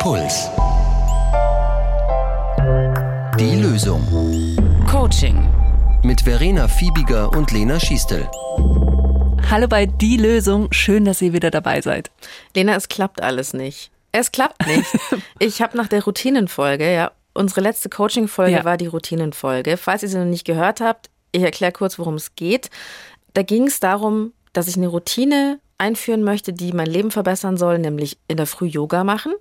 Puls. Die Lösung. Coaching. Mit Verena Fiebiger und Lena Schiestel. Hallo bei Die Lösung. Schön, dass ihr wieder dabei seid. Lena, es klappt alles nicht. Es klappt nicht. ich habe nach der Routinenfolge, ja, unsere letzte Coaching-Folge Ja. war die Routinenfolge. Falls ihr sie noch nicht gehört habt, ich erkläre kurz, worum es geht. Da ging es darum, dass ich eine Routine einführen möchte, die mein Leben verbessern soll, nämlich in der Früh Yoga machen.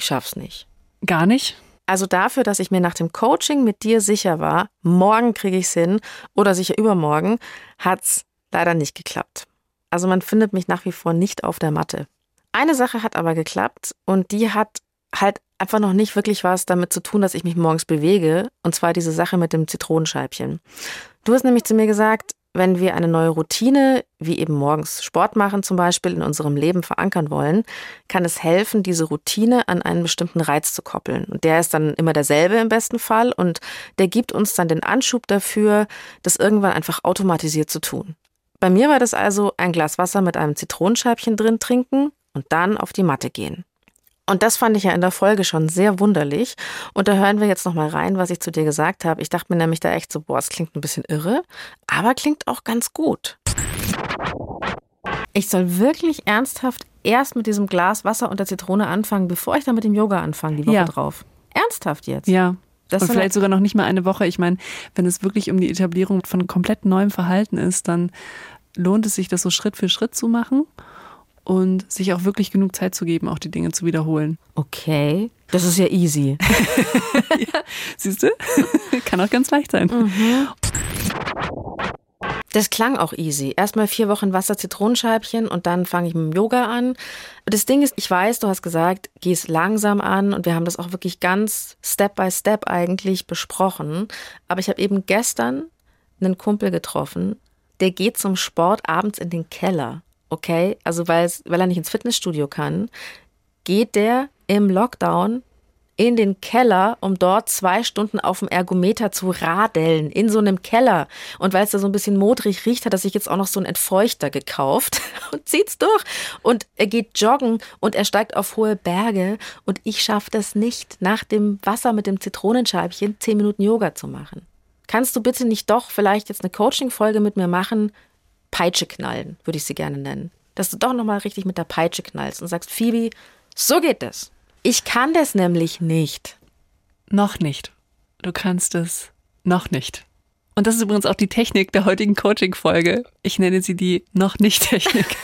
Ich schaff's nicht. Gar nicht? Also dafür, dass ich mir nach dem Coaching mit dir sicher war, morgen kriege ich's hin oder sicher übermorgen, hat's leider nicht geklappt. Also man findet mich nach wie vor nicht auf der Matte. Eine Sache hat aber geklappt und die hat halt einfach noch nicht wirklich was damit zu tun, dass ich mich morgens bewege, und zwar diese Sache mit dem Zitronenscheibchen. Du hast nämlich zu mir gesagt, wenn wir eine neue Routine, wie eben morgens Sport machen zum Beispiel, in unserem Leben verankern wollen, kann es helfen, diese Routine an einen bestimmten Reiz zu koppeln. Und der ist dann immer derselbe im besten Fall und der gibt uns dann den Anschub dafür, das irgendwann einfach automatisiert zu tun. Bei mir war das also ein Glas Wasser mit einem Zitronenscheibchen drin trinken und dann auf die Matte gehen. Und das fand ich ja in der Folge schon sehr wunderlich. Und da hören wir jetzt nochmal rein, was ich zu dir gesagt habe. Ich dachte mir nämlich da echt so, boah, es klingt ein bisschen irre, aber klingt auch ganz gut. Ich soll wirklich ernsthaft erst mit diesem Glas Wasser und der Zitrone anfangen, bevor ich dann mit dem Yoga anfange, die Woche Ja. drauf. Ernsthaft jetzt? Ja. Das und vielleicht sogar noch nicht mal eine Woche. Ich meine, wenn es wirklich um die Etablierung von komplett neuem Verhalten ist, dann lohnt es sich, das so Schritt für Schritt zu machen und sich auch wirklich genug Zeit zu geben, auch die Dinge zu wiederholen. Okay. Das ist ja easy. Siehst du? Kann auch ganz leicht sein. Das klang auch easy. Erstmal vier Wochen Wasser, Zitronenscheibchen und dann fange ich mit dem Yoga an. Das Ding ist, ich weiß, du hast gesagt, geh es langsam an und wir haben das auch wirklich ganz Step by Step eigentlich besprochen. Aber ich habe eben gestern einen Kumpel getroffen, der geht zum Sport abends in den Keller. Okay? Also weil, er nicht ins Fitnessstudio kann, geht der im Lockdown in den Keller, um dort zwei Stunden auf dem Ergometer zu radeln, in so einem Keller. Und weil es da so ein bisschen modrig riecht, hat er sich jetzt auch noch so einen Entfeuchter gekauft und zieht's durch. Und er geht joggen und er steigt auf hohe Berge. Und ich schaffe das nicht, nach dem Wasser mit dem Zitronenscheibchen zehn Minuten Yoga zu machen. Kannst du bitte nicht doch vielleicht jetzt eine Coaching-Folge mit mir machen? Peitsche knallen, würde ich sie gerne nennen. Dass du doch nochmal richtig mit der Peitsche knallst und sagst, Phoebe, so geht das. Ich kann das nämlich nicht. Noch nicht. Du kannst es noch nicht. Und das ist übrigens auch die Technik der heutigen Coaching-Folge. Ich nenne sie die noch nicht Technik.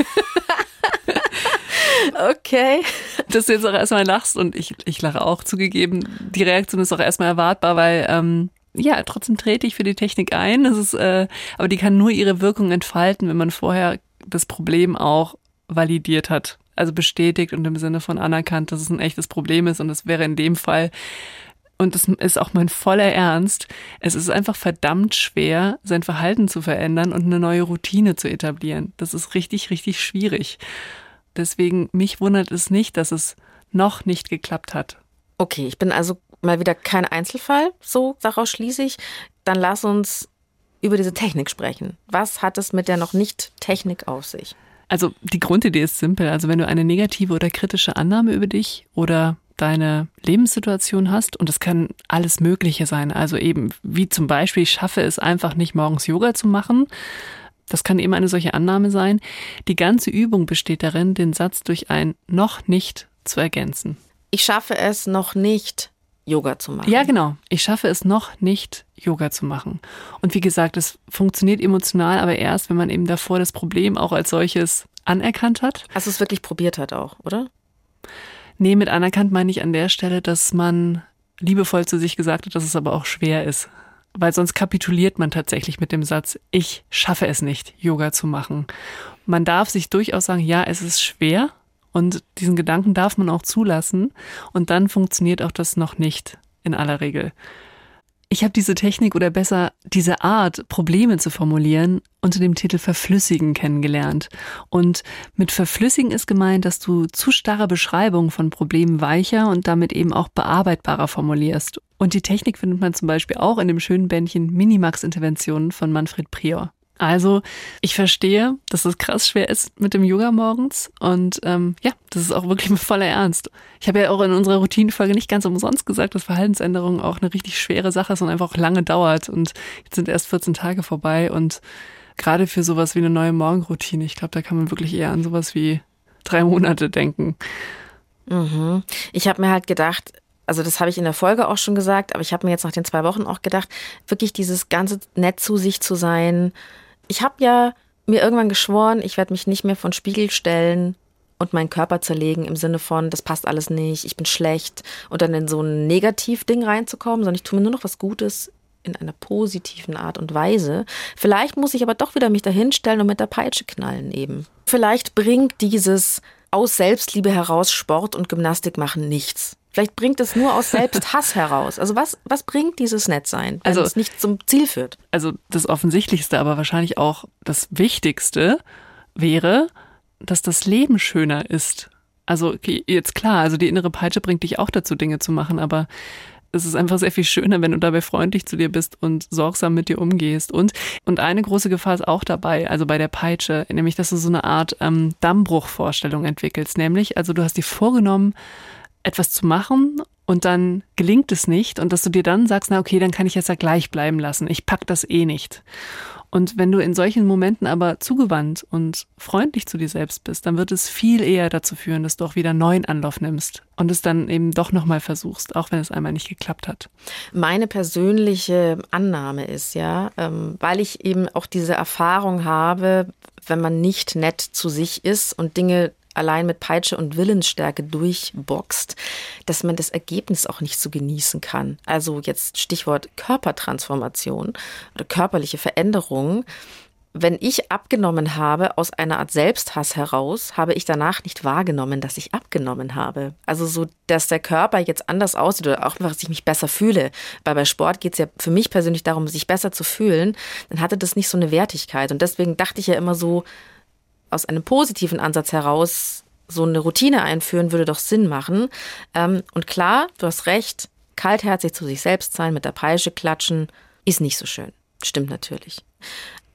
Okay. dass du jetzt auch erstmal lachst und ich, ich lache auch zugegeben. Die Reaktion ist auch erstmal erwartbar, weil ähm, ja, trotzdem trete ich für die Technik ein. Das ist, äh, aber die kann nur ihre Wirkung entfalten, wenn man vorher das Problem auch validiert hat. Also bestätigt und im Sinne von anerkannt, dass es ein echtes Problem ist. Und das wäre in dem Fall, und das ist auch mein voller Ernst, es ist einfach verdammt schwer, sein Verhalten zu verändern und eine neue Routine zu etablieren. Das ist richtig, richtig schwierig. Deswegen, mich wundert es nicht, dass es noch nicht geklappt hat. Okay, ich bin also mal wieder kein Einzelfall, so daraus schließe ich. Dann lass uns über diese Technik sprechen. Was hat es mit der noch nicht Technik auf sich? Also die Grundidee ist simpel. Also wenn du eine negative oder kritische Annahme über dich oder deine Lebenssituation hast, und das kann alles Mögliche sein, also eben wie zum Beispiel, ich schaffe es einfach nicht morgens Yoga zu machen, das kann eben eine solche Annahme sein. Die ganze Übung besteht darin, den Satz durch ein noch nicht zu ergänzen. Ich schaffe es noch nicht, Yoga zu machen. Ja, genau. Ich schaffe es noch nicht, Yoga zu machen. Und wie gesagt, es funktioniert emotional, aber erst, wenn man eben davor das Problem auch als solches anerkannt hat. Hast du es wirklich probiert hat auch, oder? Nee, mit anerkannt meine ich an der Stelle, dass man liebevoll zu sich gesagt hat, dass es aber auch schwer ist. Weil sonst kapituliert man tatsächlich mit dem Satz, ich schaffe es nicht, Yoga zu machen. Man darf sich durchaus sagen, ja, es ist schwer und diesen Gedanken darf man auch zulassen und dann funktioniert auch das noch nicht in aller Regel. Ich habe diese Technik oder besser diese Art, Probleme zu formulieren, unter dem Titel Verflüssigen kennengelernt. Und mit Verflüssigen ist gemeint, dass du zu starre Beschreibungen von Problemen weicher und damit eben auch bearbeitbarer formulierst. Und die Technik findet man zum Beispiel auch in dem schönen Bändchen Minimax-Interventionen von Manfred Prior. Also ich verstehe, dass es krass schwer ist mit dem Yoga morgens und ähm, ja, das ist auch wirklich mit voller Ernst. Ich habe ja auch in unserer Routinenfolge nicht ganz umsonst gesagt, dass Verhaltensänderung auch eine richtig schwere Sache ist und einfach auch lange dauert und jetzt sind erst 14 Tage vorbei und gerade für sowas wie eine neue Morgenroutine, ich glaube, da kann man wirklich eher an sowas wie drei Monate denken. Mhm. Ich habe mir halt gedacht, also das habe ich in der Folge auch schon gesagt, aber ich habe mir jetzt nach den zwei Wochen auch gedacht, wirklich dieses ganze nett zu sich zu sein. Ich habe ja mir irgendwann geschworen, ich werde mich nicht mehr von Spiegel stellen und meinen Körper zerlegen im Sinne von, das passt alles nicht, ich bin schlecht und dann in so ein Negativding reinzukommen, sondern ich tue mir nur noch was Gutes in einer positiven Art und Weise. Vielleicht muss ich aber doch wieder mich dahinstellen und mit der Peitsche knallen eben. Vielleicht bringt dieses aus Selbstliebe heraus Sport und Gymnastik machen nichts. Vielleicht bringt es nur aus Selbsthass heraus. Also was, was bringt dieses Nettsein, wenn also, es nicht zum Ziel führt? Also das Offensichtlichste, aber wahrscheinlich auch das Wichtigste wäre, dass das Leben schöner ist. Also okay, jetzt klar, also die innere Peitsche bringt dich auch dazu, Dinge zu machen, aber es ist einfach sehr viel schöner, wenn du dabei freundlich zu dir bist und sorgsam mit dir umgehst. Und, und eine große Gefahr ist auch dabei, also bei der Peitsche, nämlich, dass du so eine Art ähm, Dammbruchvorstellung entwickelst. Nämlich, also du hast dir vorgenommen, etwas zu machen und dann gelingt es nicht und dass du dir dann sagst, na okay, dann kann ich es ja gleich bleiben lassen. Ich pack das eh nicht. Und wenn du in solchen Momenten aber zugewandt und freundlich zu dir selbst bist, dann wird es viel eher dazu führen, dass du auch wieder neuen Anlauf nimmst und es dann eben doch nochmal versuchst, auch wenn es einmal nicht geklappt hat. Meine persönliche Annahme ist ja, ähm, weil ich eben auch diese Erfahrung habe, wenn man nicht nett zu sich ist und Dinge allein mit Peitsche und Willensstärke durchboxt, dass man das Ergebnis auch nicht so genießen kann. Also jetzt Stichwort Körpertransformation oder körperliche Veränderung. Wenn ich abgenommen habe aus einer Art Selbsthass heraus, habe ich danach nicht wahrgenommen, dass ich abgenommen habe. Also so, dass der Körper jetzt anders aussieht oder auch einfach, dass ich mich besser fühle. Weil bei Sport geht es ja für mich persönlich darum, sich besser zu fühlen. Dann hatte das nicht so eine Wertigkeit. Und deswegen dachte ich ja immer so, aus einem positiven Ansatz heraus so eine Routine einführen, würde doch Sinn machen. Ähm, und klar, du hast recht, kaltherzig zu sich selbst sein, mit der Peitsche klatschen, ist nicht so schön. Stimmt natürlich.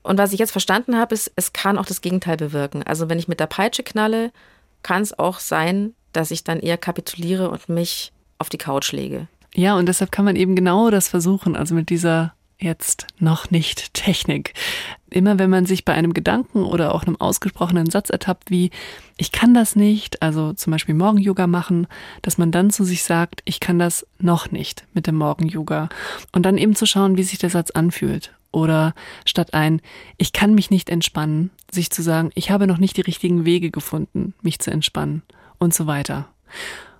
Und was ich jetzt verstanden habe, ist, es kann auch das Gegenteil bewirken. Also wenn ich mit der Peitsche knalle, kann es auch sein, dass ich dann eher kapituliere und mich auf die Couch lege. Ja, und deshalb kann man eben genau das versuchen, also mit dieser jetzt noch nicht Technik. Immer wenn man sich bei einem Gedanken oder auch einem ausgesprochenen Satz ertappt, wie ich kann das nicht, also zum Beispiel Morgen-Yoga machen, dass man dann zu sich sagt, ich kann das noch nicht mit dem Morgen-Yoga. Und dann eben zu schauen, wie sich der Satz anfühlt. Oder statt ein, ich kann mich nicht entspannen, sich zu sagen, ich habe noch nicht die richtigen Wege gefunden, mich zu entspannen und so weiter.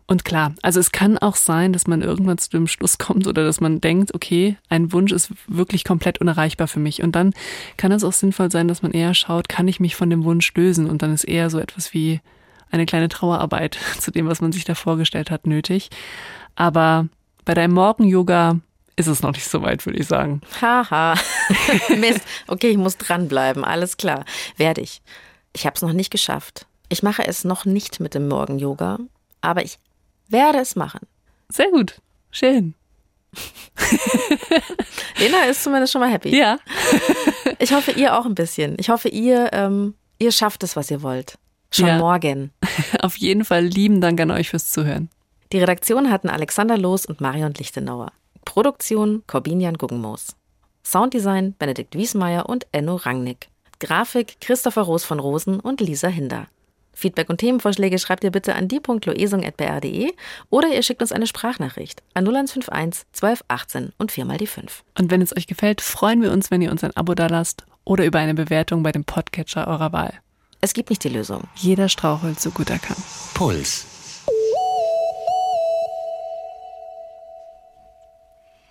Und klar, also es kann auch sein, dass man irgendwann zu dem Schluss kommt oder dass man denkt, okay, ein Wunsch ist wirklich komplett unerreichbar für mich. Und dann kann es auch sinnvoll sein, dass man eher schaut, kann ich mich von dem Wunsch lösen? Und dann ist eher so etwas wie eine kleine Trauerarbeit zu dem, was man sich da vorgestellt hat, nötig. Aber bei deinem Morgen-Yoga ist es noch nicht so weit, würde ich sagen. Haha. Mist. Okay, ich muss dranbleiben. Alles klar. Werde ich. Ich habe es noch nicht geschafft. Ich mache es noch nicht mit dem Morgen-Yoga, aber ich werde es machen. Sehr gut. Schön. Lena ist zumindest schon mal happy. Ja. ich hoffe, ihr auch ein bisschen. Ich hoffe, ihr, ähm, ihr schafft es, was ihr wollt. Schon ja. morgen. Auf jeden Fall lieben Dank an euch fürs Zuhören. Die Redaktion hatten Alexander Loos und Marion Lichtenauer. Produktion Corbinian Guggenmoos. Sounddesign Benedikt Wiesmeier und Enno Rangnick. Grafik Christopher Roos von Rosen und Lisa Hinder. Feedback und Themenvorschläge schreibt ihr bitte an die.loesung.br.de oder ihr schickt uns eine Sprachnachricht an 0151 1218 und viermal die 5. Und wenn es euch gefällt, freuen wir uns, wenn ihr uns ein Abo dalasst oder über eine Bewertung bei dem Podcatcher eurer Wahl. Es gibt nicht die Lösung. Jeder strauchelt so gut er kann. Puls.